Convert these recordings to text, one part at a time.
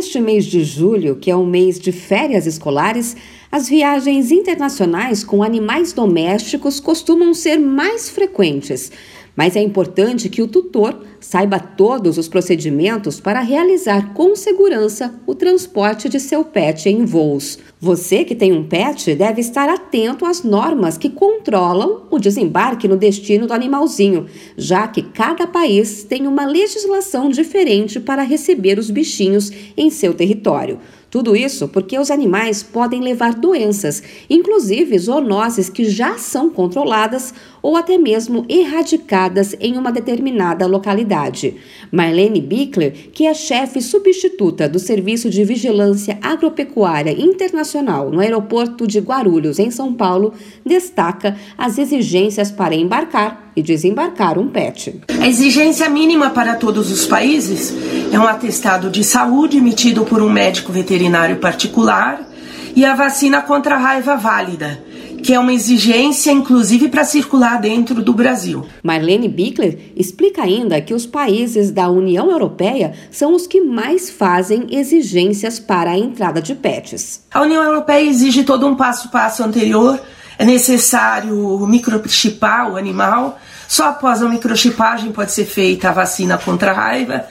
neste mês de julho, que é o mês de férias escolares, as viagens internacionais com animais domésticos costumam ser mais frequentes. Mas é importante que o tutor saiba todos os procedimentos para realizar com segurança o transporte de seu pet em voos. Você que tem um pet deve estar atento às normas que controlam o desembarque no destino do animalzinho, já que cada país tem uma legislação diferente para receber os bichinhos em seu território. Tudo isso porque os animais podem levar doenças, inclusive zoonoses que já são controladas ou até mesmo erradicadas em uma determinada localidade. Marlene Bickler, que é chefe substituta do Serviço de Vigilância Agropecuária Internacional no aeroporto de Guarulhos, em São Paulo, destaca as exigências para embarcar e desembarcar um pet. A exigência mínima para todos os países é um atestado de saúde emitido por um médico veterinário particular e a vacina contra a raiva válida que é uma exigência, inclusive, para circular dentro do Brasil. Marlene Bickler explica ainda que os países da União Europeia são os que mais fazem exigências para a entrada de pets. A União Europeia exige todo um passo a passo anterior. É necessário microchipar o animal. Só após a microchipagem pode ser feita a vacina contra a raiva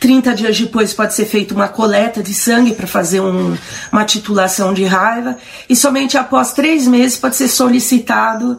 30 dias depois pode ser feita uma coleta de sangue para fazer um, uma titulação de raiva e somente após três meses pode ser solicitado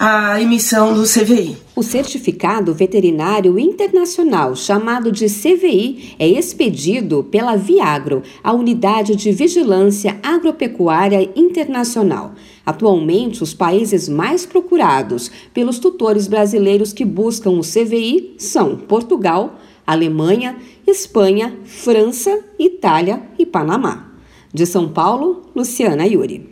a emissão do CVI. O Certificado Veterinário Internacional, chamado de CVI, é expedido pela Viagro, a Unidade de Vigilância Agropecuária Internacional. Atualmente, os países mais procurados pelos tutores brasileiros que buscam o CVI são Portugal, Alemanha, Espanha, França, Itália e Panamá. De São Paulo, Luciana Yuri.